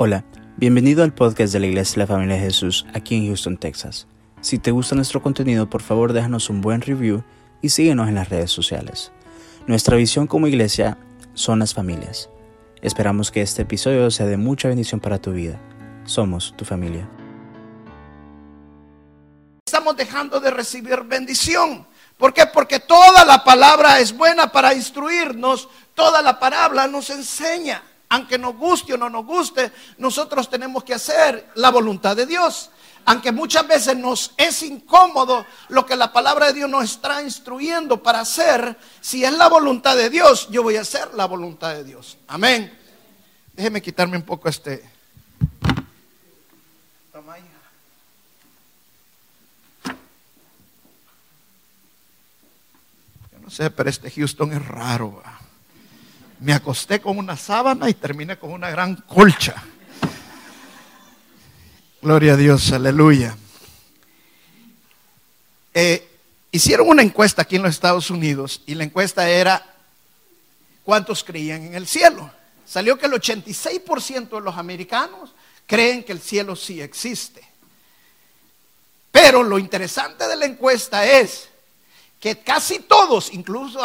Hola, bienvenido al podcast de la Iglesia de la Familia de Jesús aquí en Houston, Texas. Si te gusta nuestro contenido, por favor déjanos un buen review y síguenos en las redes sociales. Nuestra visión como iglesia son las familias. Esperamos que este episodio sea de mucha bendición para tu vida. Somos tu familia. Estamos dejando de recibir bendición. ¿Por qué? Porque toda la palabra es buena para instruirnos, toda la palabra nos enseña. Aunque nos guste o no nos guste, nosotros tenemos que hacer la voluntad de Dios. Aunque muchas veces nos es incómodo lo que la palabra de Dios nos está instruyendo para hacer, si es la voluntad de Dios, yo voy a hacer la voluntad de Dios. Amén. Déjeme quitarme un poco este. Yo no sé, pero este Houston es raro. Me acosté con una sábana y terminé con una gran colcha. Gloria a Dios, aleluya. Eh, hicieron una encuesta aquí en los Estados Unidos y la encuesta era cuántos creían en el cielo. Salió que el 86% de los americanos creen que el cielo sí existe. Pero lo interesante de la encuesta es que casi todos, incluso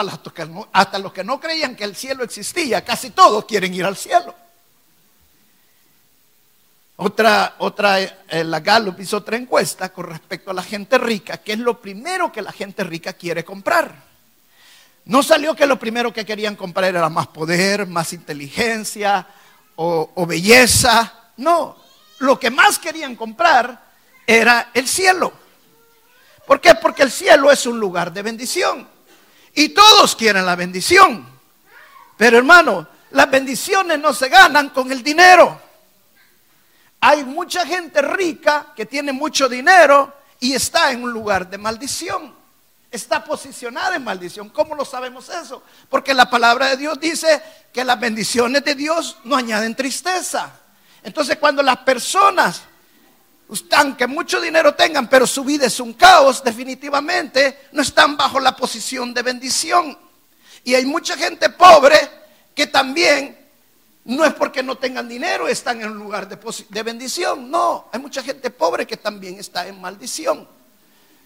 hasta los que no creían que el cielo existía, casi todos quieren ir al cielo. Otra, otra, eh, la Gallup hizo otra encuesta con respecto a la gente rica, que es lo primero que la gente rica quiere comprar. No salió que lo primero que querían comprar era más poder, más inteligencia o, o belleza. No, lo que más querían comprar era el cielo. ¿Por qué? Porque el cielo es un lugar de bendición. Y todos quieren la bendición. Pero hermano, las bendiciones no se ganan con el dinero. Hay mucha gente rica que tiene mucho dinero y está en un lugar de maldición. Está posicionada en maldición. ¿Cómo lo sabemos eso? Porque la palabra de Dios dice que las bendiciones de Dios no añaden tristeza. Entonces cuando las personas aunque mucho dinero tengan, pero su vida es un caos, definitivamente no están bajo la posición de bendición. Y hay mucha gente pobre que también no es porque no tengan dinero, están en un lugar de, de bendición. No, hay mucha gente pobre que también está en maldición.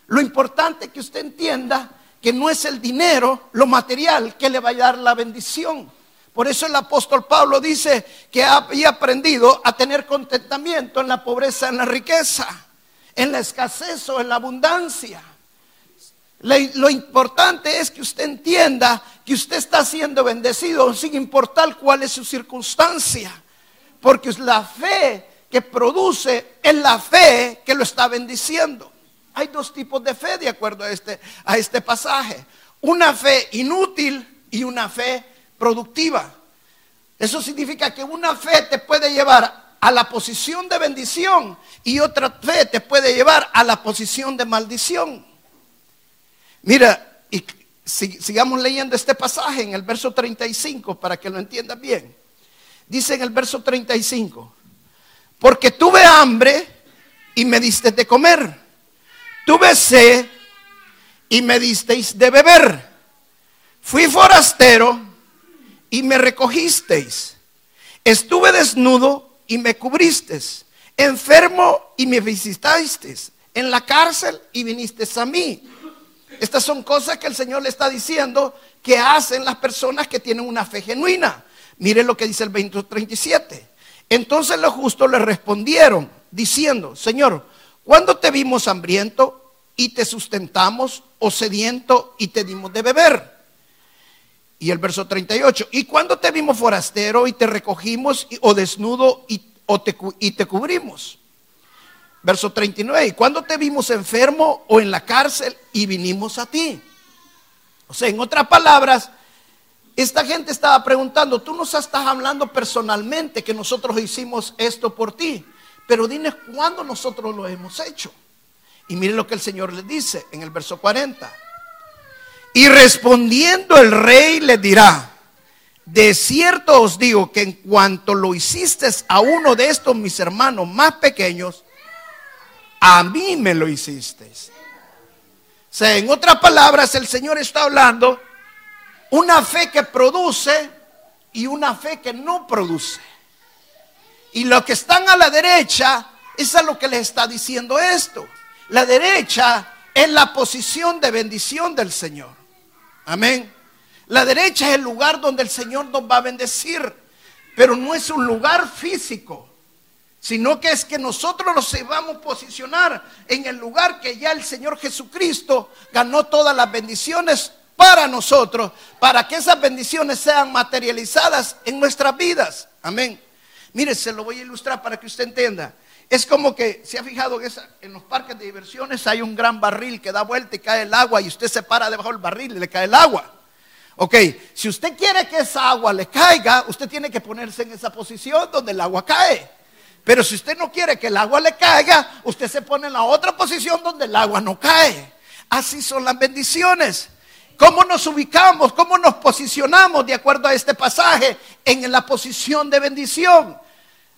Lo importante es que usted entienda que no es el dinero, lo material, que le va a dar la bendición. Por eso el apóstol Pablo dice que había aprendido a tener contentamiento en la pobreza, en la riqueza, en la escasez o en la abundancia. Lo importante es que usted entienda que usted está siendo bendecido sin importar cuál es su circunstancia. Porque es la fe que produce, es la fe que lo está bendiciendo. Hay dos tipos de fe de acuerdo a este, a este pasaje. Una fe inútil y una fe productiva. Eso significa que una fe te puede llevar a la posición de bendición y otra fe te puede llevar a la posición de maldición. Mira, y sigamos leyendo este pasaje en el verso 35 para que lo entiendas bien. Dice en el verso 35, porque tuve hambre y me diste de comer, tuve sed y me disteis de beber, fui forastero y me recogisteis. Estuve desnudo y me cubristeis. Enfermo y me visitasteis. En la cárcel y vinisteis a mí. Estas son cosas que el Señor le está diciendo que hacen las personas que tienen una fe genuina. Mire lo que dice el 2037. Entonces los justos le respondieron diciendo, Señor, ¿cuándo te vimos hambriento y te sustentamos o sediento y te dimos de beber? Y el verso 38, ¿y cuando te vimos forastero y te recogimos o desnudo y, te, cubrimos? Verso 39, ¿y cuando te vimos enfermo o en la cárcel y vinimos a ti? O sea, en otras palabras, esta gente estaba preguntando, tú nos estás hablando personalmente que nosotros hicimos esto por ti, pero dime cuándo nosotros lo hemos hecho. Y mire lo que el Señor le dice en el verso 40. Y respondiendo el rey le dirá, de cierto os digo que en cuanto lo hiciste a uno de estos mis hermanos más pequeños, a mí me lo hiciste. O sea, en otras palabras, el Señor está hablando una fe que produce y una fe que no produce. Y los que están a la derecha, es a lo que les está diciendo esto. La derecha es la posición de bendición del Señor. Amén. La derecha es el lugar donde el Señor nos va a bendecir, pero no es un lugar físico, sino que es que nosotros nos vamos a posicionar en el lugar que ya el Señor Jesucristo ganó todas las bendiciones para nosotros, para que esas bendiciones sean materializadas en nuestras vidas. Amén. Mire, se lo voy a ilustrar para que usted entienda. Es como que, ¿se ha fijado que en los parques de diversiones hay un gran barril que da vuelta y cae el agua y usted se para debajo del barril y le cae el agua? Ok, si usted quiere que esa agua le caiga, usted tiene que ponerse en esa posición donde el agua cae. Pero si usted no quiere que el agua le caiga, usted se pone en la otra posición donde el agua no cae. Así son las bendiciones. ¿Cómo nos ubicamos? ¿Cómo nos posicionamos de acuerdo a este pasaje en la posición de bendición?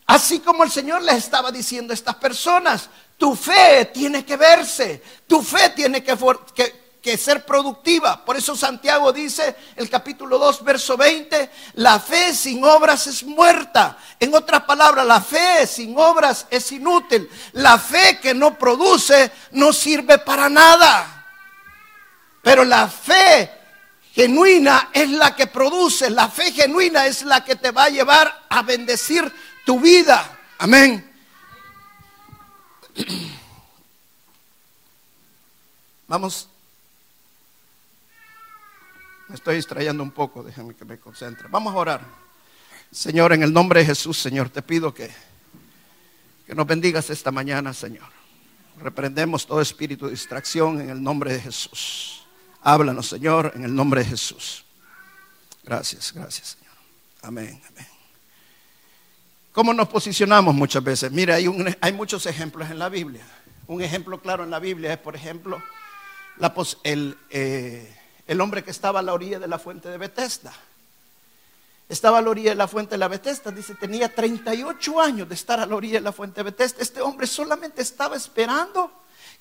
Así como el Señor les estaba diciendo a estas personas, tu fe tiene que verse, tu fe tiene que, ser productiva. Por eso Santiago dice, el capítulo 2, verso 20, la fe sin obras es muerta. En otras palabras, la fe sin obras es inútil. La fe que no produce no sirve para nada. Pero la fe genuina es la que produce, la fe genuina es la que te va a llevar a bendecir tu vida. Amén. Vamos. Me estoy distrayendo un poco, déjame que me concentre. Vamos a orar. Señor, en el nombre de Jesús, Señor, te pido que, que nos bendigas esta mañana, Señor. Reprendemos todo espíritu de distracción en el nombre de Jesús. Háblanos, Señor, en el nombre de Jesús. Gracias, gracias, Señor. Amén, amén. ¿Cómo nos posicionamos muchas veces? Mira, hay, hay, muchos ejemplos en la Biblia. Un ejemplo claro en la Biblia es, por ejemplo, el, eh, el, hombre que estaba a la orilla de la fuente de Bethesda. Estaba a la orilla de la fuente de la Bethesda, dice, tenía 38 años de estar a la orilla de la fuente de Bethesda. Este hombre solamente estaba esperando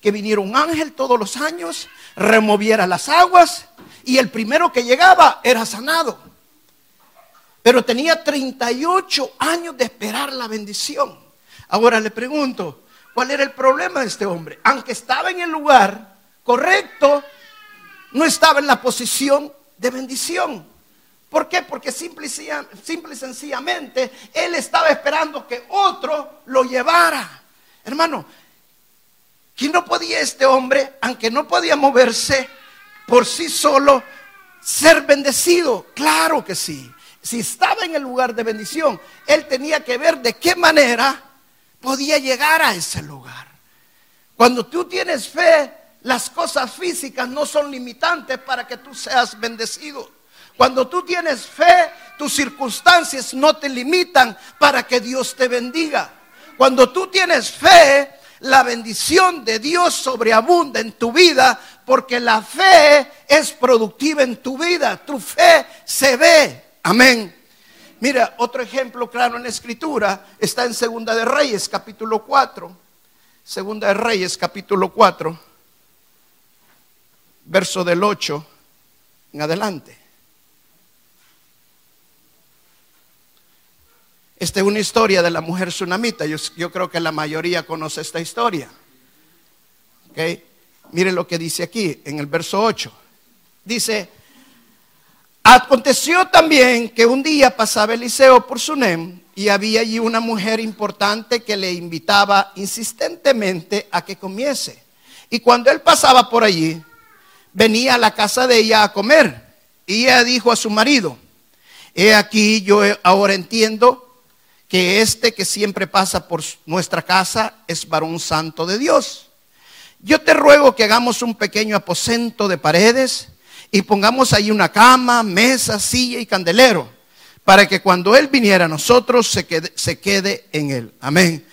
que viniera un ángel todos los años, removiera las aguas y el primero que llegaba era sanado. Pero tenía 38 años de esperar la bendición. Ahora le pregunto, ¿cuál era el problema de este hombre? Aunque estaba en el lugar correcto, no estaba en la posición de bendición. ¿Por qué? Porque simple y, sencillamente él estaba esperando que otro lo llevara. Hermano, ¿quién no podía este hombre, aunque no podía moverse por sí solo, ser bendecido? Claro que sí si estaba en el lugar de bendición, él tenía que ver de qué manera podía llegar a ese lugar. Cuando tú tienes fe, las cosas físicas no son limitantes para que tú seas bendecido. Cuando tú tienes fe, tus circunstancias no te limitan para que Dios te bendiga. Cuando tú tienes fe, la bendición de Dios sobreabunda en tu vida porque la fe es productiva en tu vida. Tu fe se ve. Amén. Mira, otro ejemplo claro en la escritura está en Segunda de Reyes, capítulo 4. Segunda de Reyes, capítulo 4, verso del 8 en adelante. Esta es una historia de la mujer tsunamita. Yo, yo creo que la mayoría conoce esta historia. ¿Okay? Mire lo que dice aquí en el verso 8. Dice, Aconteció también que un día pasaba Eliseo por Sunem y había allí una mujer importante que le invitaba insistentemente a que comiese. Y cuando él pasaba por allí, venía a la casa de ella a comer. Y ella dijo a su marido, he aquí yo ahora entiendo que este que siempre pasa por nuestra casa es varón santo de Dios. Yo te ruego que hagamos un pequeño aposento de paredes y pongamos ahí una cama, mesa, silla y candelero, para que cuando Él viniera a nosotros se quede, se quede en Él. Amén.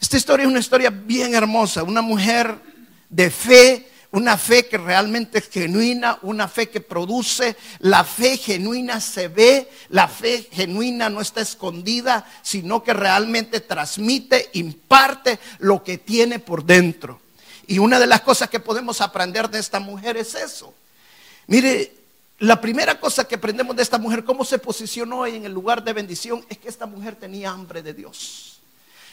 Esta historia es una historia bien hermosa, una mujer de fe, una fe que realmente es genuina, una fe que produce, la fe genuina se ve, la fe genuina no está escondida, sino que realmente transmite, imparte lo que tiene por dentro. Y una de las cosas que podemos aprender de esta mujer es eso, Mire, la primera cosa que aprendemos de esta mujer, cómo se posicionó en el lugar de bendición, es que esta mujer tenía hambre de Dios.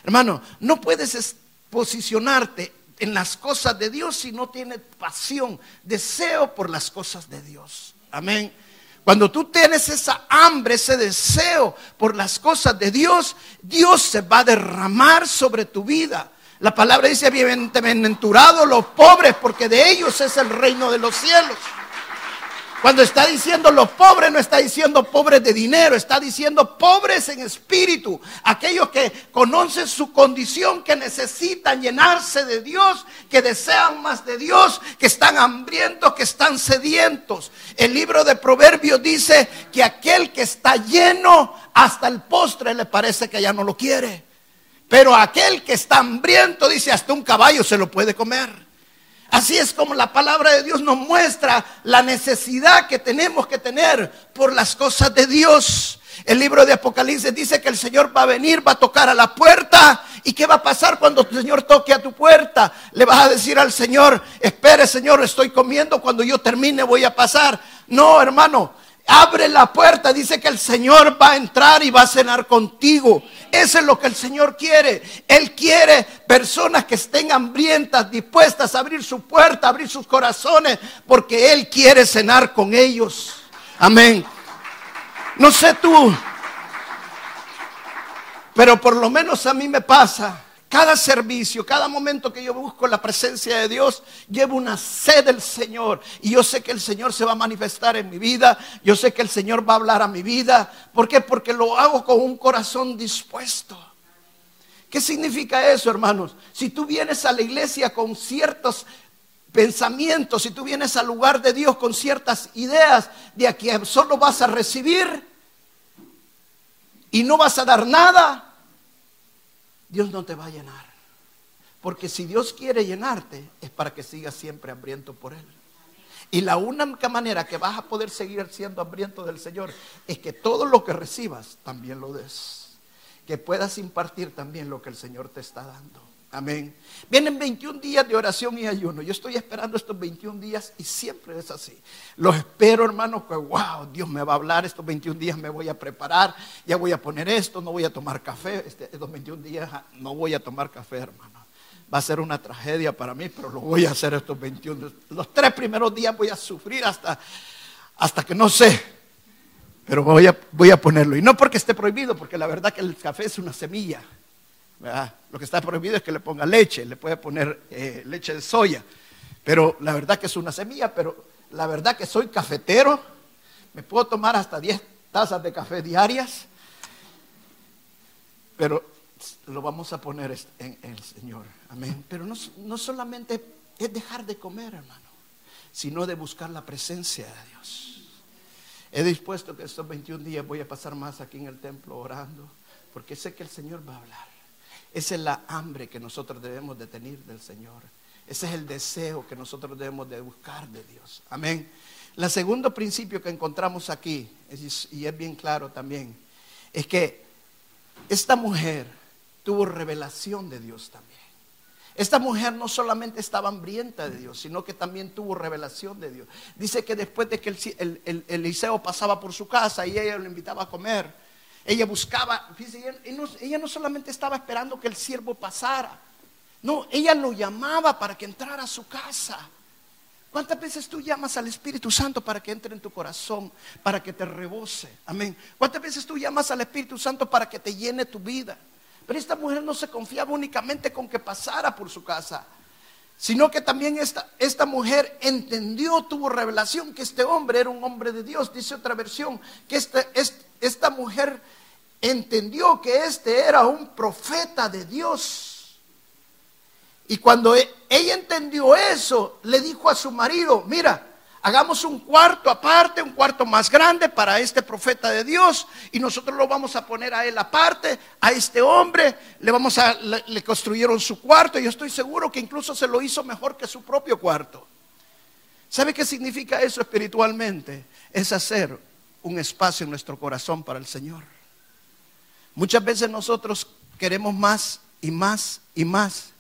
Hermano, no puedes posicionarte en las cosas de Dios si no tienes pasión, deseo por las cosas de Dios. Amén. Cuando tú tienes esa hambre, ese deseo por las cosas de Dios, Dios se va a derramar sobre tu vida. La palabra dice, bienaventurados los pobres, porque de ellos es el reino de los cielos. Cuando está diciendo los pobres, no está diciendo pobres de dinero, está diciendo pobres en espíritu. Aquellos que conocen su condición, que necesitan llenarse de Dios, que desean más de Dios, que están hambrientos, que están sedientos. El libro de Proverbios dice que aquel que está lleno, hasta el postre le parece que ya no lo quiere. Pero aquel que está hambriento, dice, hasta un caballo se lo puede comer. Así es como la palabra de Dios nos muestra la necesidad que tenemos que tener por las cosas de Dios. El libro de Apocalipsis dice que el Señor va a venir, va a tocar a la puerta. ¿Y qué va a pasar cuando el Señor toque a tu puerta? Le vas a decir al Señor, espere Señor, estoy comiendo, cuando yo termine voy a pasar. No, hermano, abre la puerta, dice que el Señor va a entrar y va a cenar contigo. Eso es lo que el Señor quiere. Él quiere personas que estén hambrientas, dispuestas a abrir su puerta, abrir sus corazones, porque Él quiere cenar con ellos. Amén. No sé tú, pero por lo menos a mí me pasa cada servicio, cada momento que yo busco la presencia de Dios, llevo una sed del Señor. Y yo sé que el Señor se va a manifestar en mi vida. Yo sé que el Señor va a hablar a mi vida. ¿Por qué? Porque lo hago con un corazón dispuesto. ¿Qué significa eso, hermanos? Si tú vienes a la iglesia con ciertos pensamientos, si tú vienes al lugar de Dios con ciertas ideas de aquí solo vas a recibir y no vas a dar nada, Dios no te va a llenar. Porque si Dios quiere llenarte es para que sigas siempre hambriento por Él. Y la única manera que vas a poder seguir siendo hambriento del Señor es que todo lo que recibas también lo des. Que puedas impartir también lo que el Señor te está dando. Amén. Vienen 21 días de oración y ayuno. Yo estoy esperando estos 21 días y siempre es así. Los espero, hermano, que wow, Dios me va a hablar. Estos 21 días me voy a preparar. Ya voy a poner esto, no voy a tomar café. Este, estos 21 días ah, no voy a tomar café, hermano. Va a ser una tragedia para mí, pero lo voy a hacer estos 21. Los tres primeros días voy a sufrir hasta, hasta que no sé. Pero voy a, voy a ponerlo. Y no porque esté prohibido, porque la verdad que el café es una semilla. Lo que está prohibido es que le ponga leche, le puede poner eh, leche de soya. Pero la verdad que es una semilla, pero la verdad que soy cafetero. Me puedo tomar hasta 10 tazas de café diarias. Pero lo vamos a poner en el Señor. Amén. Pero no, no solamente es dejar de comer, hermano, sino de buscar la presencia de Dios. He dispuesto que estos 21 días voy a pasar más aquí en el templo orando, porque sé que el Señor va a hablar. Esa es la hambre que nosotros debemos de tener del Señor. Ese es el deseo que nosotros debemos de buscar de Dios. Amén. El segundo principio que encontramos aquí, y es bien claro también, es que esta mujer tuvo revelación de Dios también. Esta mujer no solamente estaba hambrienta de Dios, sino que también tuvo revelación de Dios. Dice que después de que el, el Eliseo pasaba por su casa y ella lo invitaba a comer, ella buscaba, ella no solamente estaba esperando que el siervo pasara, no, ella lo llamaba para que entrara a su casa. ¿Cuántas veces tú llamas al Espíritu Santo para que entre en tu corazón, para que te rebose? Amén. ¿Cuántas veces tú llamas al Espíritu Santo para que te llene tu vida? Pero esta mujer no se confiaba únicamente con que pasara por su casa, sino que también esta, esta mujer entendió, tuvo revelación que este hombre era un hombre de Dios. Dice otra versión, que este, esta mujer entendió que este era un profeta de Dios. Y cuando e, ella entendió eso, le dijo a su marido, mira, hagamos un cuarto aparte, un cuarto más grande para este profeta de Dios y nosotros lo vamos a poner a él aparte, a este hombre, le vamos a le, construyeron su cuarto y yo estoy seguro que incluso se lo hizo mejor que su propio cuarto. ¿Sabe qué significa eso espiritualmente? Es hacer un espacio en nuestro corazón para el Señor. Muchas veces nosotros queremos más y más y más.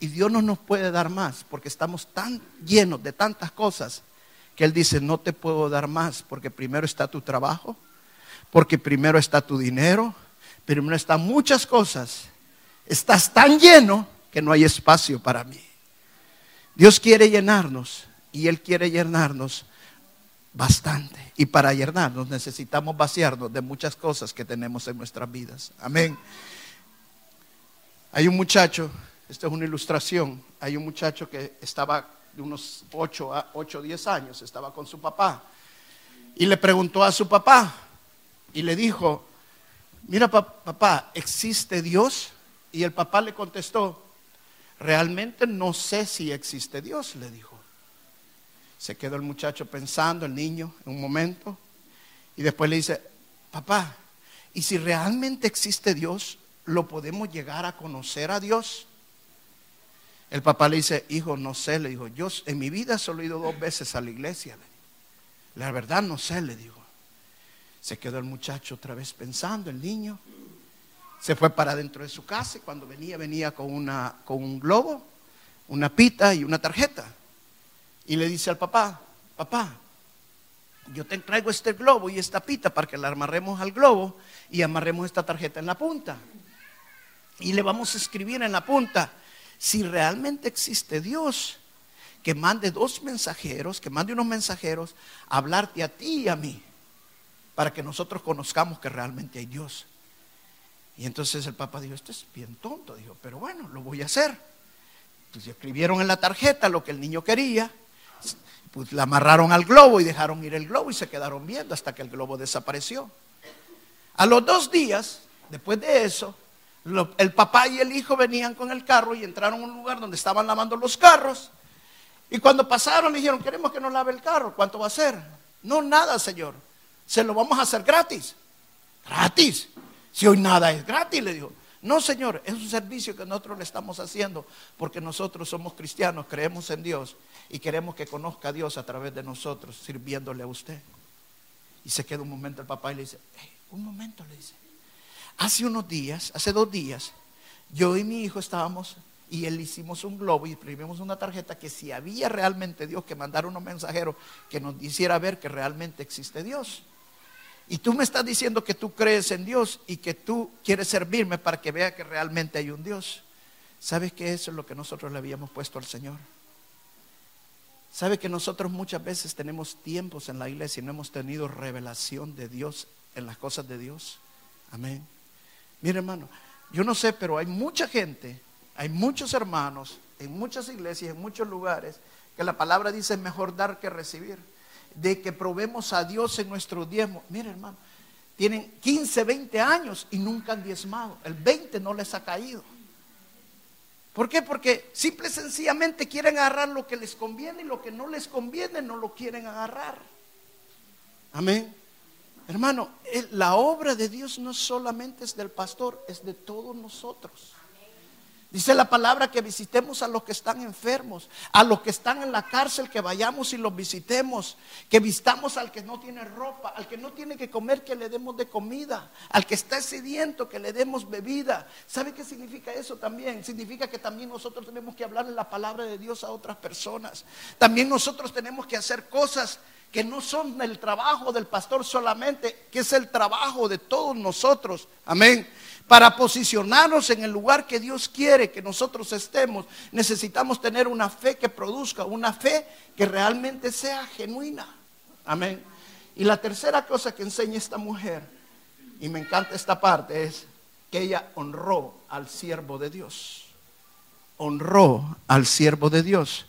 Y Dios no nos puede dar más porque estamos tan llenos de tantas cosas que Él dice, no te puedo dar más porque primero está tu trabajo, porque primero está tu dinero, primero están muchas cosas Estás tan lleno que no hay espacio para mí. Dios quiere llenarnos y Él quiere llenarnos bastante. Y para llenarnos necesitamos vaciarnos de muchas cosas que tenemos en nuestras vidas. Amén. Hay un muchacho, esta es una ilustración, hay un muchacho que estaba de unos 8 a 8 10 años, estaba con su papá y le preguntó a su papá y le dijo, mira papá, ¿existe Dios? Y el papá le contestó, realmente no sé si existe Dios, le dijo. Se quedó el muchacho pensando, el niño, en un momento, y después le dice, papá, ¿y si realmente existe Dios, lo podemos llegar a conocer a Dios? El papá le dice, hijo, no sé, le dijo, yo en mi vida solo he ido dos veces a la iglesia. La verdad no sé, le dijo. Se quedó el muchacho otra vez pensando, el niño. Se fue para dentro de su casa y cuando venía, venía con, una, con un globo, una pita y una tarjeta. Y le dice al papá, papá, yo te traigo este globo y esta pita para que la amarremos al globo y amarremos esta tarjeta en la punta. Y le vamos a escribir en la punta, si realmente existe Dios, que mande dos mensajeros, que mande unos mensajeros a hablarte a ti y a mí, para que nosotros conozcamos que realmente hay Dios. Y entonces el papá dijo, esto es bien tonto, dijo, pero bueno, lo voy a hacer. Entonces escribieron en la tarjeta lo que el niño quería pues la amarraron al globo y dejaron ir el globo y se quedaron viendo hasta que el globo desapareció. A los dos días, después de eso, el papá y el hijo venían con el carro y entraron a un lugar donde estaban lavando los carros. Y cuando pasaron le dijeron, queremos que nos lave el carro, ¿cuánto va a ser? No, nada, señor. Se lo vamos a hacer gratis. Gratis. Si hoy nada es gratis, le dijo. No, Señor, es un servicio que nosotros le estamos haciendo porque nosotros somos cristianos, creemos en Dios y queremos que conozca a Dios a través de nosotros, sirviéndole a usted. Y se queda un momento el papá y le dice, un momento, le dice, hace unos días, hace dos días, yo y mi hijo estábamos y él hicimos un globo y imprimimos una tarjeta que si había realmente Dios, que mandara unos mensajeros que nos hiciera ver que realmente existe Dios. Y tú me estás diciendo que tú crees en Dios y que tú quieres servirme para que vea que realmente hay un Dios. ¿Sabes que eso es lo que nosotros le habíamos puesto al Señor? ¿Sabe que nosotros muchas veces tenemos tiempos en la iglesia y no hemos tenido revelación de Dios en las cosas de Dios? Amén. Mire hermano, yo no sé, pero hay mucha gente, hay muchos hermanos en muchas iglesias, en muchos lugares, que la palabra dice mejor dar que recibir de que probemos a Dios en nuestro diezmo. Mire, hermano, tienen 15, 20 años y nunca han diezmado. El 20 no les ha caído. ¿Por qué? Porque simple y sencillamente quieren agarrar lo que les conviene y lo que no les conviene no lo quieren agarrar. Amén. Hermano, la obra de Dios no solamente es del pastor, es de todos nosotros. Dice la palabra que visitemos a los que están enfermos, a los que están en la cárcel, que vayamos y los visitemos, que vistamos al que no tiene ropa, al que no tiene que comer, que le demos de comida, al que está sediento, que le demos bebida. ¿Sabe qué significa eso también? Significa que también nosotros tenemos que hablarle la palabra de Dios a otras personas. También nosotros tenemos que hacer cosas que no son el trabajo del pastor solamente, que es el trabajo de todos nosotros. Amén. Para posicionarnos en el lugar que Dios quiere que nosotros estemos, necesitamos tener una fe que produzca, una fe que realmente sea genuina. Amén. Y la tercera cosa que enseña esta mujer, y me encanta esta parte, es que ella honró al siervo de Dios. Honró al siervo de Dios.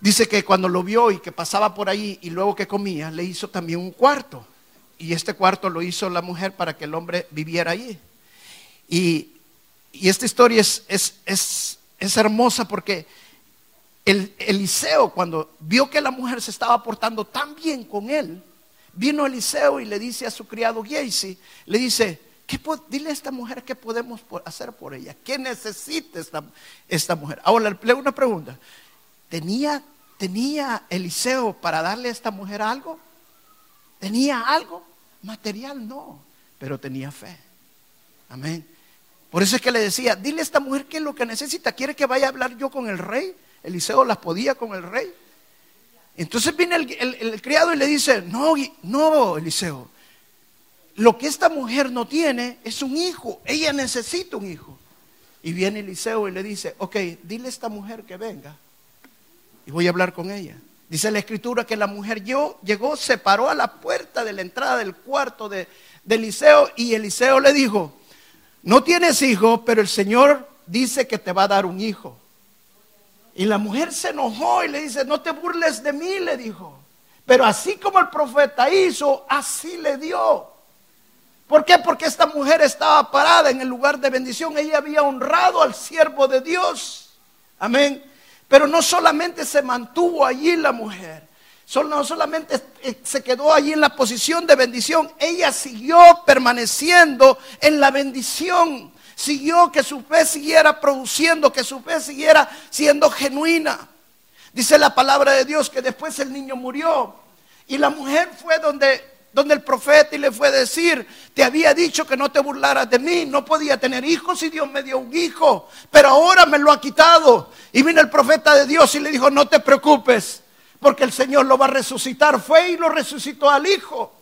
Dice que cuando lo vio y que pasaba por ahí y luego que comía, le hizo también un cuarto y este cuarto lo hizo la mujer para que el hombre viviera allí. Y, esta historia es, es, hermosa porque el, Eliseo, cuando vio que la mujer se estaba portando tan bien con él, vino Eliseo y le dice a su criado Giesi, le dice, ¿qué, dile a esta mujer qué podemos hacer por ella, qué necesita esta, esta mujer. Ahora le hago una pregunta, ¿tenía, ¿tenía Eliseo para darle a esta mujer algo? ¿Tenía algo? Material no, pero tenía fe. Amén. Por eso es que le decía, dile a esta mujer qué es lo que necesita. ¿Quiere que vaya a hablar yo con el rey? Eliseo las podía con el rey. Entonces viene el, criado y le dice, no, no, Eliseo, lo que esta mujer no tiene es un hijo. Ella necesita un hijo. Y viene Eliseo y le dice, ok, dile a esta mujer que venga y voy a hablar con ella. Dice la escritura que la mujer llegó, se paró a la puerta de la entrada del cuarto de, de Eliseo y Eliseo le dijo, no tienes hijo, pero el Señor dice que te va a dar un hijo. Y la mujer se enojó y le dice, no te burles de mí, le dijo. Pero así como el profeta hizo, así le dio. ¿Por qué? Porque esta mujer estaba parada en el lugar de bendición. Ella había honrado al siervo de Dios. Amén. Pero no solamente se mantuvo allí la mujer, no solamente se quedó allí en la posición de bendición, ella siguió permaneciendo en la bendición, siguió que su fe siguiera produciendo, que su fe siguiera siendo genuina. Dice la palabra de Dios que después el niño murió y la mujer fue donde donde el profeta y le fue a decir, te había dicho que no te burlaras de mí, no podía tener hijos y Dios me dio un hijo, pero ahora me lo ha quitado. Y vino el profeta de Dios y le dijo, no te preocupes, porque el Señor lo va a resucitar. Fue y lo resucitó al hijo.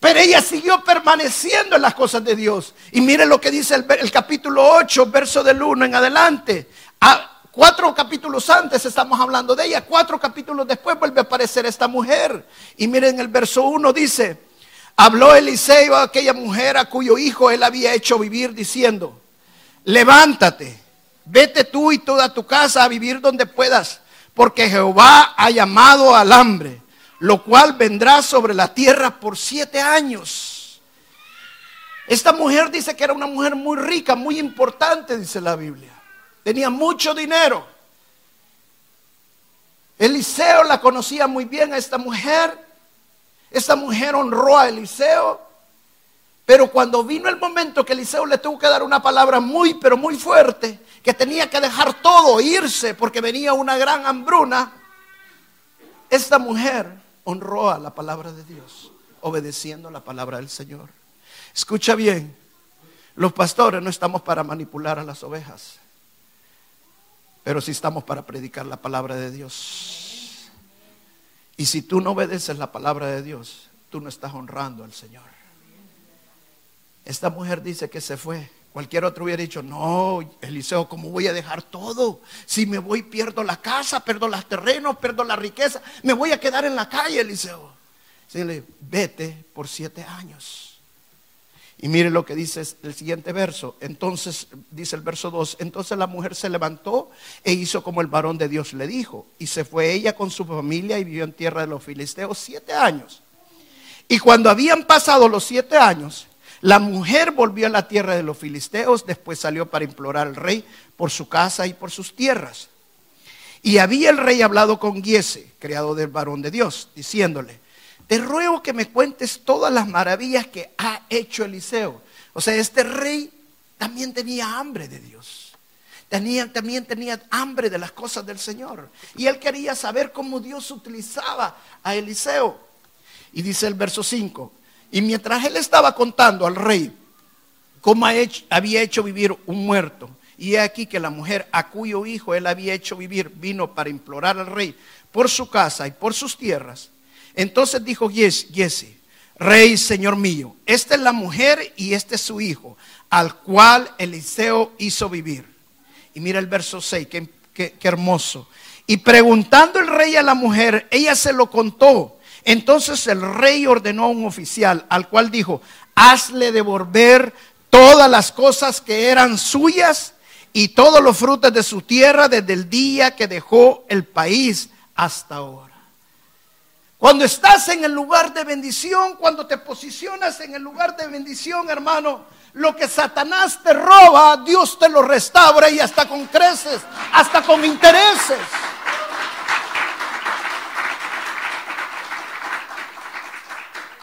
Pero ella siguió permaneciendo en las cosas de Dios. Y mire lo que dice el, capítulo 8, verso del 1 en adelante. Ah, Cuatro capítulos antes estamos hablando de ella, cuatro capítulos después vuelve a aparecer esta mujer. Y miren el verso 1 dice, habló Eliseo a aquella mujer a cuyo hijo él había hecho vivir diciendo, levántate, vete tú y toda tu casa a vivir donde puedas, porque Jehová ha llamado al hambre, lo cual vendrá sobre la tierra por siete años. Esta mujer dice que era una mujer muy rica, muy importante, dice la Biblia tenía mucho dinero. Eliseo la conocía muy bien a esta mujer. Esta mujer honró a Eliseo. Pero cuando vino el momento que Eliseo le tuvo que dar una palabra muy, pero muy fuerte, que tenía que dejar todo, irse, porque venía una gran hambruna, esta mujer honró a la palabra de Dios, obedeciendo la palabra del Señor. Escucha bien, los pastores no estamos para manipular a las ovejas. Pero si estamos para predicar la palabra de Dios. Y si tú no obedeces la palabra de Dios, tú no estás honrando al Señor. Esta mujer dice que se fue. Cualquier otro hubiera dicho, no, Eliseo, ¿cómo voy a dejar todo? Si me voy, pierdo la casa, pierdo los terrenos, pierdo la riqueza, me voy a quedar en la calle, Eliseo. le vete por siete años. Y mire lo que dice el siguiente verso. Entonces, dice el verso 2, entonces la mujer se levantó e hizo como el varón de Dios le dijo. Y se fue ella con su familia y vivió en tierra de los filisteos siete años. Y cuando habían pasado los siete años, la mujer volvió a la tierra de los filisteos, después salió para implorar al rey por su casa y por sus tierras. Y había el rey hablado con Giese, creado del varón de Dios, diciéndole, te ruego que me cuentes todas las maravillas que ha hecho Eliseo. O sea, este rey también tenía hambre de Dios. También tenía hambre de las cosas del Señor. Y él quería saber cómo Dios utilizaba a Eliseo. Y dice el verso 5, y mientras él estaba contando al rey cómo había hecho vivir un muerto, y he aquí que la mujer a cuyo hijo él había hecho vivir vino para implorar al rey por su casa y por sus tierras, entonces dijo Jesse, rey, señor mío, esta es la mujer y este es su hijo, al cual Eliseo hizo vivir. Y mira el verso 6, qué, hermoso. Y preguntando el rey a la mujer, ella se lo contó. Entonces el rey ordenó a un oficial, al cual dijo, hazle devolver todas las cosas que eran suyas y todos los frutos de su tierra desde el día que dejó el país hasta ahora. Cuando estás en el lugar de bendición, cuando te posicionas en el lugar de bendición, hermano, lo que Satanás te roba, Dios te lo restaura y hasta con creces, hasta con intereses.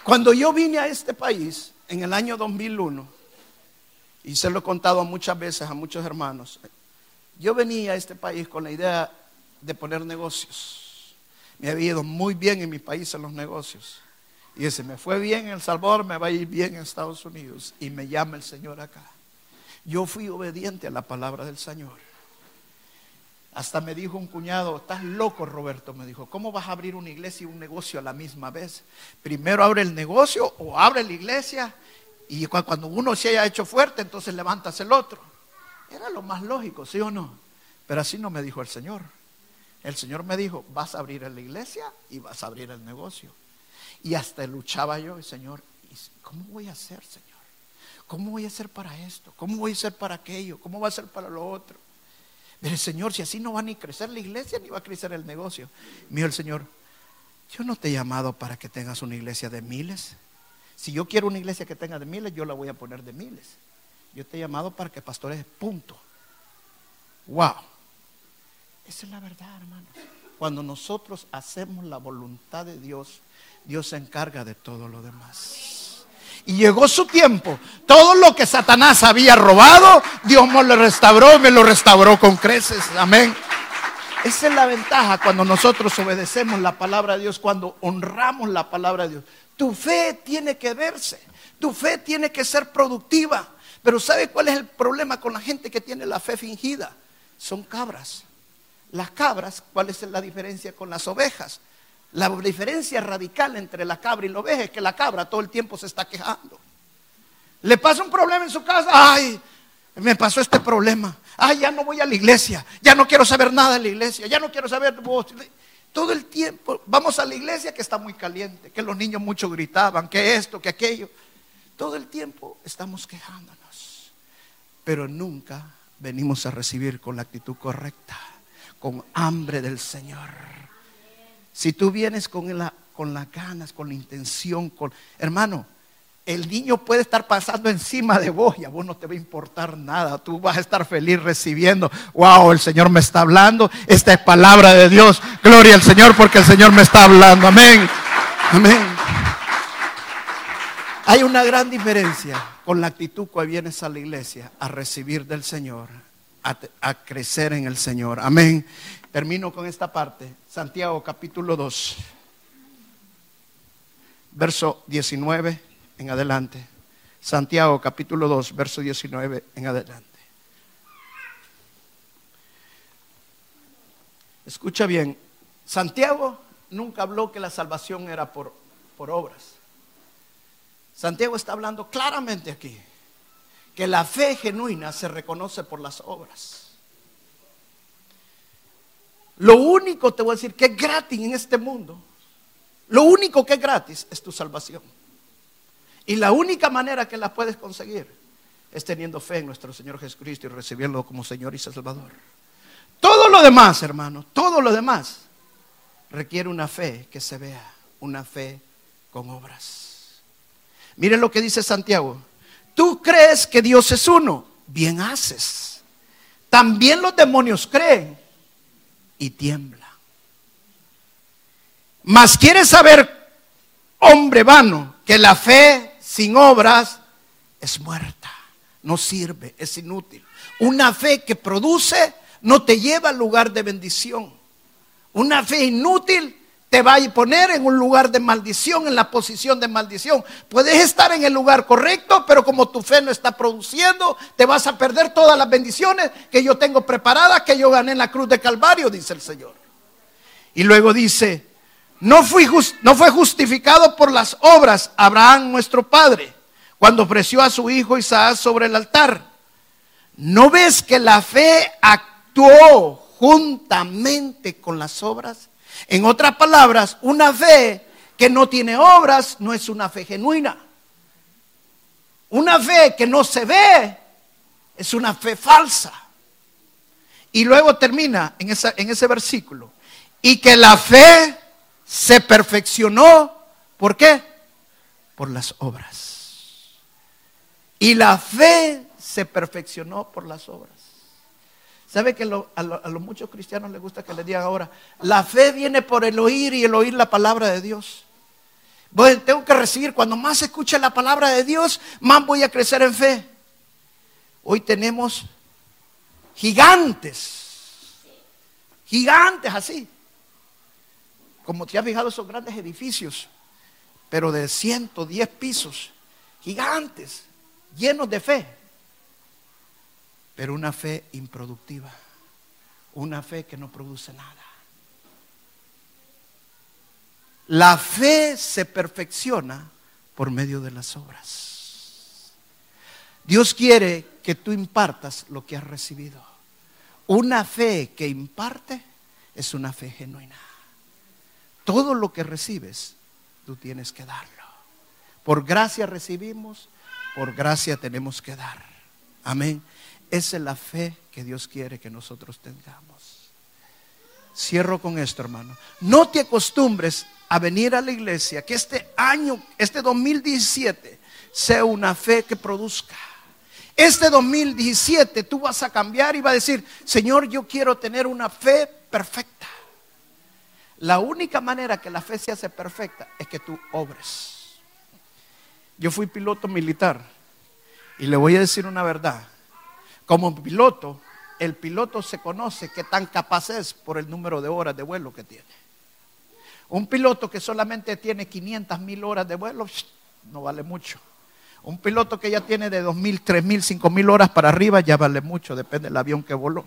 Cuando yo vine a este país en el año 2001, y se lo he contado muchas veces a muchos hermanos, yo venía a este país con la idea de poner negocios. Me había ido muy bien en mi país en los negocios. Y si me fue bien en El Salvador, me va a ir bien en Estados Unidos. Y me llama el Señor acá. Yo fui obediente a la palabra del Señor. Hasta me dijo un cuñado, estás loco Roberto, me dijo, ¿cómo vas a abrir una iglesia y un negocio a la misma vez? Primero abre el negocio o abre la iglesia Y cuando uno se haya hecho fuerte, entonces levantas el otro. Era lo más lógico, ¿sí o no? Pero así no me dijo el Señor. El Señor me dijo, vas a abrir la iglesia y vas a abrir el negocio. Y hasta luchaba yo, Señor, ¿cómo voy a hacer, Señor? ¿Cómo voy a hacer para esto? ¿Cómo voy a hacer para aquello? ¿Cómo va a ser para lo otro? Mire, Señor, si así no va ni crecer la iglesia ni va a crecer el negocio. Mío el Señor, yo no te he llamado para que tengas una iglesia de miles. Si yo quiero una iglesia que tenga de miles, yo la voy a poner de miles. Yo te he llamado para que pastores, punto. Wow. Esa es la verdad, hermanos. Cuando nosotros hacemos la voluntad de Dios, Dios se encarga de todo lo demás. Y llegó su tiempo. Todo lo que Satanás había robado, Dios me lo restauró y me lo restauró con creces. Amén. Esa es la ventaja cuando nosotros obedecemos la palabra de Dios, cuando honramos la palabra de Dios. Tu fe tiene que verse, tu fe tiene que ser productiva. Pero ¿sabe cuál es el problema con la gente que tiene la fe fingida? Son cabras. Las cabras, ¿cuál es la diferencia con las ovejas? La diferencia radical entre la cabra y la oveja es que la cabra todo el tiempo se está quejando. Le pasa un problema en su casa, ay, me pasó este problema. Ay, ya no voy a la iglesia, ya no quiero saber nada de la iglesia, ya no quiero saber Todo el tiempo vamos a la iglesia que está muy caliente, que los niños mucho gritaban, que esto, que aquello. Todo el tiempo estamos quejándonos, pero nunca venimos a recibir con la actitud correcta, con hambre del Señor. Si tú vienes con, la, con las ganas, con la intención, con hermano, el niño puede estar pasando encima de vos y a vos no te va a importar nada. Tú vas a estar feliz recibiendo. Wow, el Señor me está hablando. Esta es palabra de Dios. Gloria al Señor porque el Señor me está hablando. Amén. Amén. Hay una gran diferencia con la actitud que vienes a la iglesia a recibir del Señor, a, crecer en el Señor. Amén. Termino con esta parte. Santiago capítulo 2, verso 19 en adelante. Santiago capítulo 2, verso 19 en adelante. Escucha bien, Santiago nunca habló que la salvación era por, por obras. Santiago está hablando claramente aquí que la fe genuina se reconoce por las obras. Lo único, te voy a decir, que es gratis en este mundo, lo único que es gratis es tu salvación. Y la única manera que la puedes conseguir es teniendo fe en nuestro Señor Jesucristo y recibiéndolo como Señor y Salvador. Todo lo demás, hermano, todo lo demás requiere una fe que se vea, una fe con obras. Miren lo que dice Santiago. Tú crees que Dios es uno, bien haces. También los demonios creen y tiemblan. Mas quieres saber, hombre vano, que la fe sin obras es muerta, no sirve, es inútil. Una fe que produce no te lleva al lugar de bendición. Una fe inútil te va a poner en un lugar de maldición, en la posición de maldición. Puedes estar en el lugar correcto, pero como tu fe no está produciendo, te vas a perder todas las bendiciones que yo tengo preparadas, que yo gané en la cruz de Calvario, dice el Señor. Y luego dice, no, no fue justificado por las obras Abraham nuestro padre cuando ofreció a su hijo Isaac sobre el altar. ¿No ves que la fe actuó juntamente con las obras? En otras palabras, una fe que no tiene obras no es una fe genuina. Una fe que no se ve es una fe falsa. Y luego termina en, en ese versículo. Y que la fe se perfeccionó. ¿Por qué? Por las obras. Y la fe se perfeccionó por las obras. ¿Sabe que a, los muchos cristianos les gusta que les digan ahora, la fe viene por el oír y el oír la palabra de Dios? Bueno, tengo que recibir, cuando más escuche la palabra de Dios, más voy a crecer en fe. Hoy tenemos gigantes, gigantes así, como te has fijado esos grandes edificios, pero de 110 pisos, gigantes, llenos de fe, pero una fe improductiva, una fe que no produce nada. La fe se perfecciona por medio de las obras. Dios quiere que tú impartas lo que has recibido. Una fe que imparte es una fe genuina. Todo lo que recibes, tú tienes que darlo. Por gracia recibimos, por gracia tenemos que dar. Amén. Esa es la fe que Dios quiere que nosotros tengamos. Cierro con esto, hermano. No te acostumbres a venir a la iglesia, que este año, este 2017, sea una fe que produzca. Este 2017 tú vas a cambiar y vas a decir, Señor, yo quiero tener una fe perfecta. La única manera que la fe se hace perfecta es que tú obres. Yo fui piloto militar y le voy a decir una verdad. Como piloto, el piloto se conoce qué tan capaz es por el número de horas de vuelo que tiene. Un piloto que solamente tiene 500 mil horas de vuelo no vale mucho. Un piloto que ya tiene de 2.000, 3.000, 5.000 horas para arriba ya vale mucho, depende del avión que voló.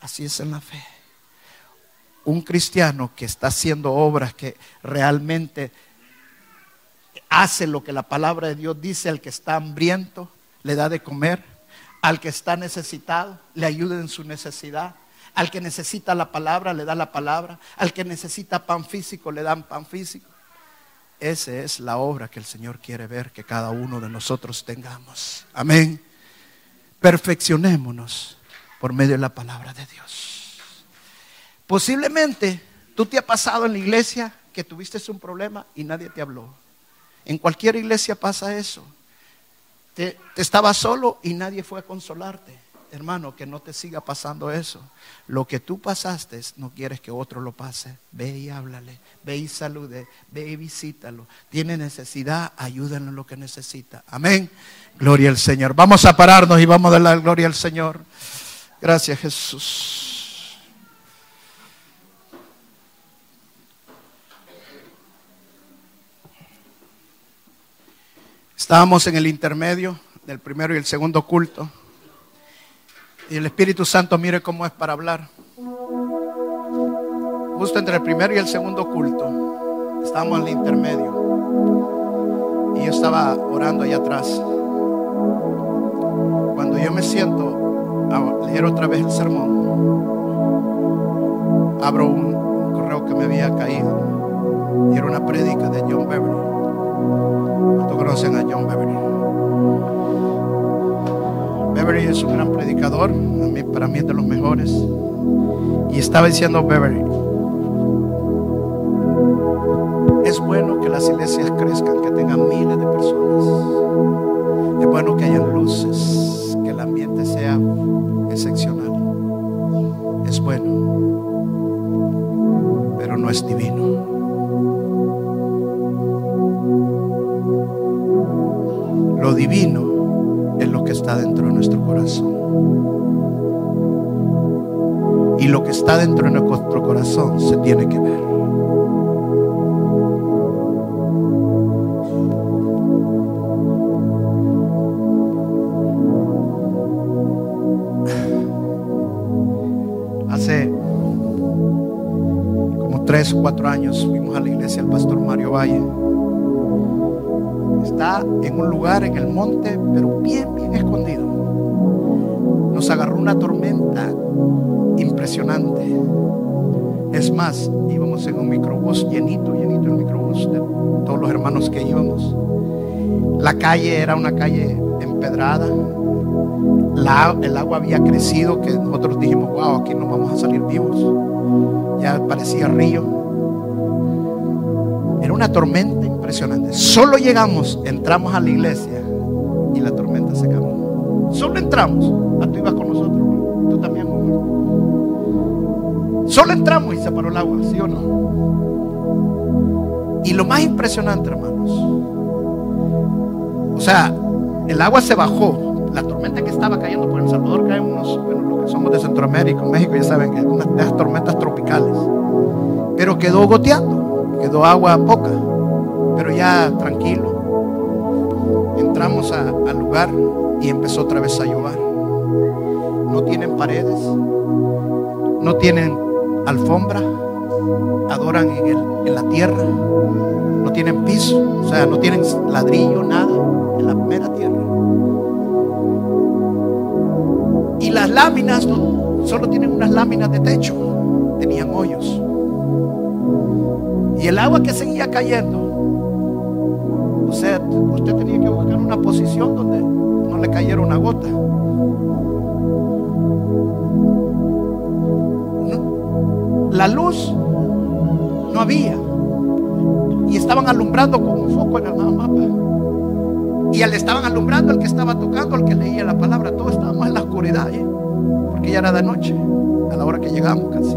Así es en la fe. Un cristiano que está haciendo obras que realmente hace lo que la palabra de Dios dice al que está hambriento, le da de comer, al que está necesitado, le ayuda en su necesidad, al que necesita la palabra, le da la palabra, al que necesita pan físico, le dan pan físico. Esa es la obra que el Señor quiere ver que cada uno de nosotros tengamos. Amén. Perfeccionémonos por medio de la palabra de Dios. Posiblemente tú te ha pasado en la iglesia que tuviste un problema y nadie te habló. En cualquier iglesia pasa eso. Te, te estabas solo y nadie fue a consolarte hermano, que no te siga pasando eso. Lo que tú pasaste, no quieres que otro lo pase. Ve y háblale, ve y salude, ve y visítalo. Tiene necesidad, ayúdenlo en lo que necesita. Amén. Gloria al Señor. Vamos a pararnos y vamos a dar la gloria al Señor. Gracias Jesús. Estábamos en el intermedio del primero y el segundo culto. Y el Espíritu Santo mire cómo es para hablar. Justo entre el primero y el segundo culto, estábamos en el intermedio. Y yo estaba orando allá atrás. Cuando yo me siento a leer otra vez el sermón, abro un correo que me había caído. Y era una prédica de John Beverly. ¿Cuántos conocen a John Beverly? Beverly es un gran predicador, para mí es de los mejores. Y estaba diciendo Beverly, es bueno que las iglesias crezcan, que tengan miles de personas. Es bueno que haya luces, que el ambiente sea excepcional. Es bueno, pero no es divino. Divino lo que está dentro de nuestro corazón. Y lo que está dentro de nuestro corazón se tiene que ver. Hace como tres o cuatro años fuimos a la iglesia del pastor Mario Valle está en un lugar en el monte, pero bien, bien escondido. Nos agarró una tormenta impresionante. Es más, íbamos en un microbús llenito, llenito el microbús de todos los hermanos que íbamos. La calle era una calle empedrada. el agua había crecido que nosotros dijimos, wow, aquí no vamos a salir vivos. Ya parecía río. Era una tormenta impresionante. Solo llegamos, entramos a la iglesia y la tormenta se calmó. Solo entramos. Ah, tú ibas con nosotros, tú también, Solo entramos y se paró el agua, ¿sí o no? Y lo más impresionante, hermanos, o sea, el agua se bajó. La tormenta que estaba cayendo por El Salvador cae unos, bueno, los que somos de Centroamérica, México, ya saben que es una de esas tormentas tropicales. Pero quedó goteando, quedó agua poca pero ya tranquilo, entramos al lugar y empezó otra vez a llover. No tienen paredes, no tienen alfombra, adoran en, la tierra, no tienen piso, o sea, no tienen ladrillo, nada, en la mera tierra. Y las láminas solo tienen unas láminas de techo, tenían hoyos. Y el agua que seguía cayendo o sea, usted tenía que buscar una posición donde no le cayera una gota. la luz no había. Y estaban alumbrando con un foco en el mapa. Y al estaban alumbrando el que estaba tocando, el que leía la palabra. Todos estábamos en la oscuridad, ¿eh? porque ya era de noche, a la hora que llegamos casi.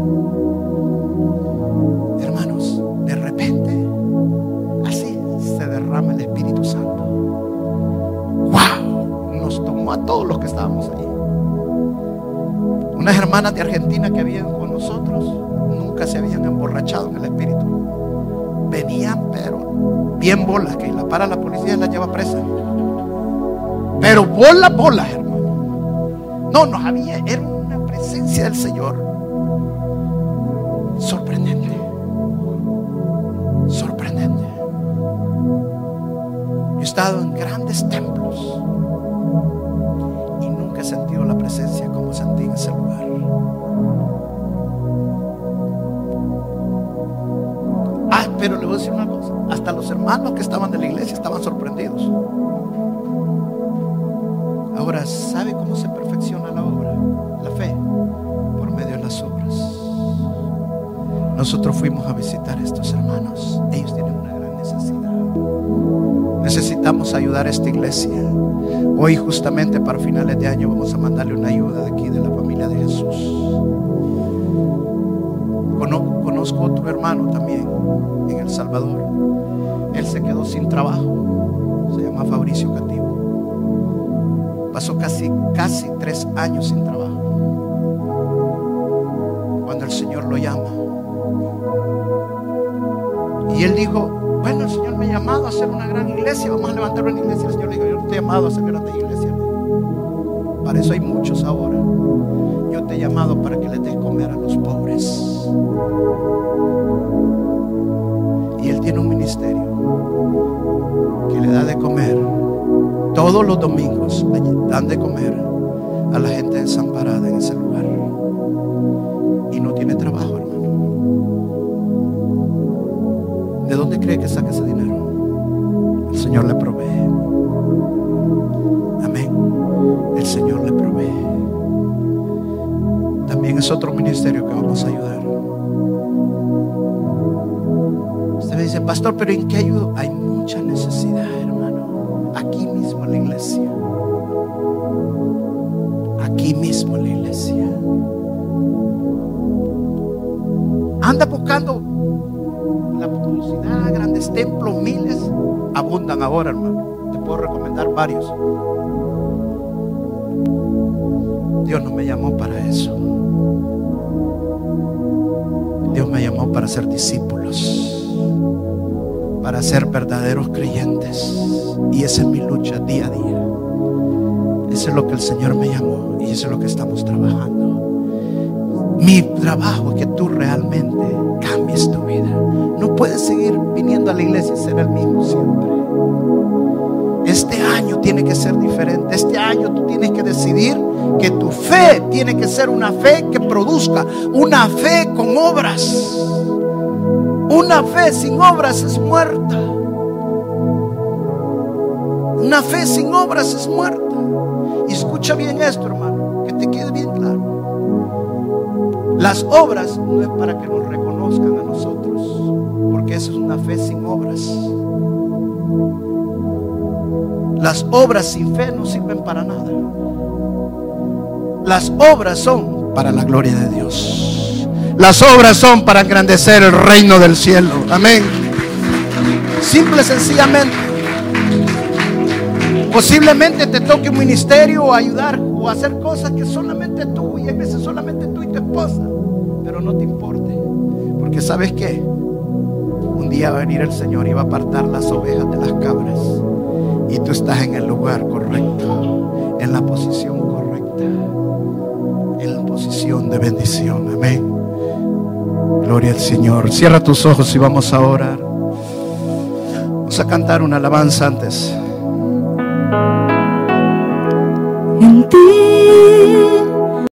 Unas hermanas de Argentina que habían con nosotros nunca se habían emborrachado en el Espíritu. Venían, pero bien bolas, que la para la policía y la lleva presa. Pero bolas, bolas, hermano. No, no había, era una presencia del Señor sorprendente. Sorprendente. He estado en grandes templos pero le voy a decir una cosa. Hasta los hermanos que estaban de la iglesia estaban sorprendidos. Ahora, ¿sabe cómo se perfecciona la obra? La fe. Por medio de las obras. Nosotros fuimos a visitar a estos hermanos. Ellos tienen una gran necesidad. Necesitamos ayudar a esta iglesia. Hoy justamente para finales de año vamos a mandarle una ayuda de aquí de la familia de Jesús. Conozco otro hermano también en El Salvador. Él se quedó sin trabajo. Se llama Fabricio Cativo. Pasó casi, casi tres años sin trabajo. Cuando el Señor lo llama. Y él dijo, bueno, el Señor me ha llamado a hacer una gran iglesia. Vamos a levantar una iglesia. El Señor le dijo, yo no te he llamado a hacer grandes iglesias. Para eso hay muchos ahora. Yo te he llamado para que le des comer a los pobres. Y él tiene un ministerio que le da de comer todos los domingos. Dan de comer a la gente desamparada en ese lugar. Y no tiene trabajo, hermano. ¿De dónde cree que saca ese dinero? El Señor le provee. Amén. El Señor le provee. También es otro ministerio que vamos a ayudar. Pastor, pero ¿en qué ayudo? Hay mucha necesidad, hermano. Aquí mismo en la iglesia. Aquí mismo en la iglesia. Anda buscando la publicidad, grandes templos, miles, abundan ahora, hermano. Te puedo recomendar varios. Dios no me llamó para eso. Dios me llamó para ser discípulos, para ser verdaderos creyentes. Y esa es mi lucha día a día. Eso es lo que el Señor me llamó y eso es lo que estamos trabajando. Mi trabajo es que tú realmente cambies tu vida. No puedes seguir viniendo a la iglesia y ser el mismo siempre. Este año tiene que ser diferente. Este año tú tienes que decidir que tu fe tiene que ser una fe que produzca, una fe con obras. Una fe sin obras es muerta. Una fe sin obras es muerta. Escucha bien esto, hermano, que te quede bien claro. Las obras no es para que nos reconozcan a nosotros, porque eso es una fe sin obras. Las obras sin fe no sirven para nada. Las obras son para la gloria de Dios. Las obras son para engrandecer el reino del cielo. Amén. Simple, sencillamente. Posiblemente te toque un ministerio o ayudar o hacer cosas que solamente tú y a veces solamente tú y tu esposa. Pero no te importe. Porque sabes qué? Un día va a venir el Señor y va a apartar las ovejas de las cabras. Y tú estás en el lugar correcto, en la posición correcta, en la posición de bendición. Amén. Gloria al Señor. Cierra tus ojos y vamos a orar. Vamos a cantar una alabanza antes. En ti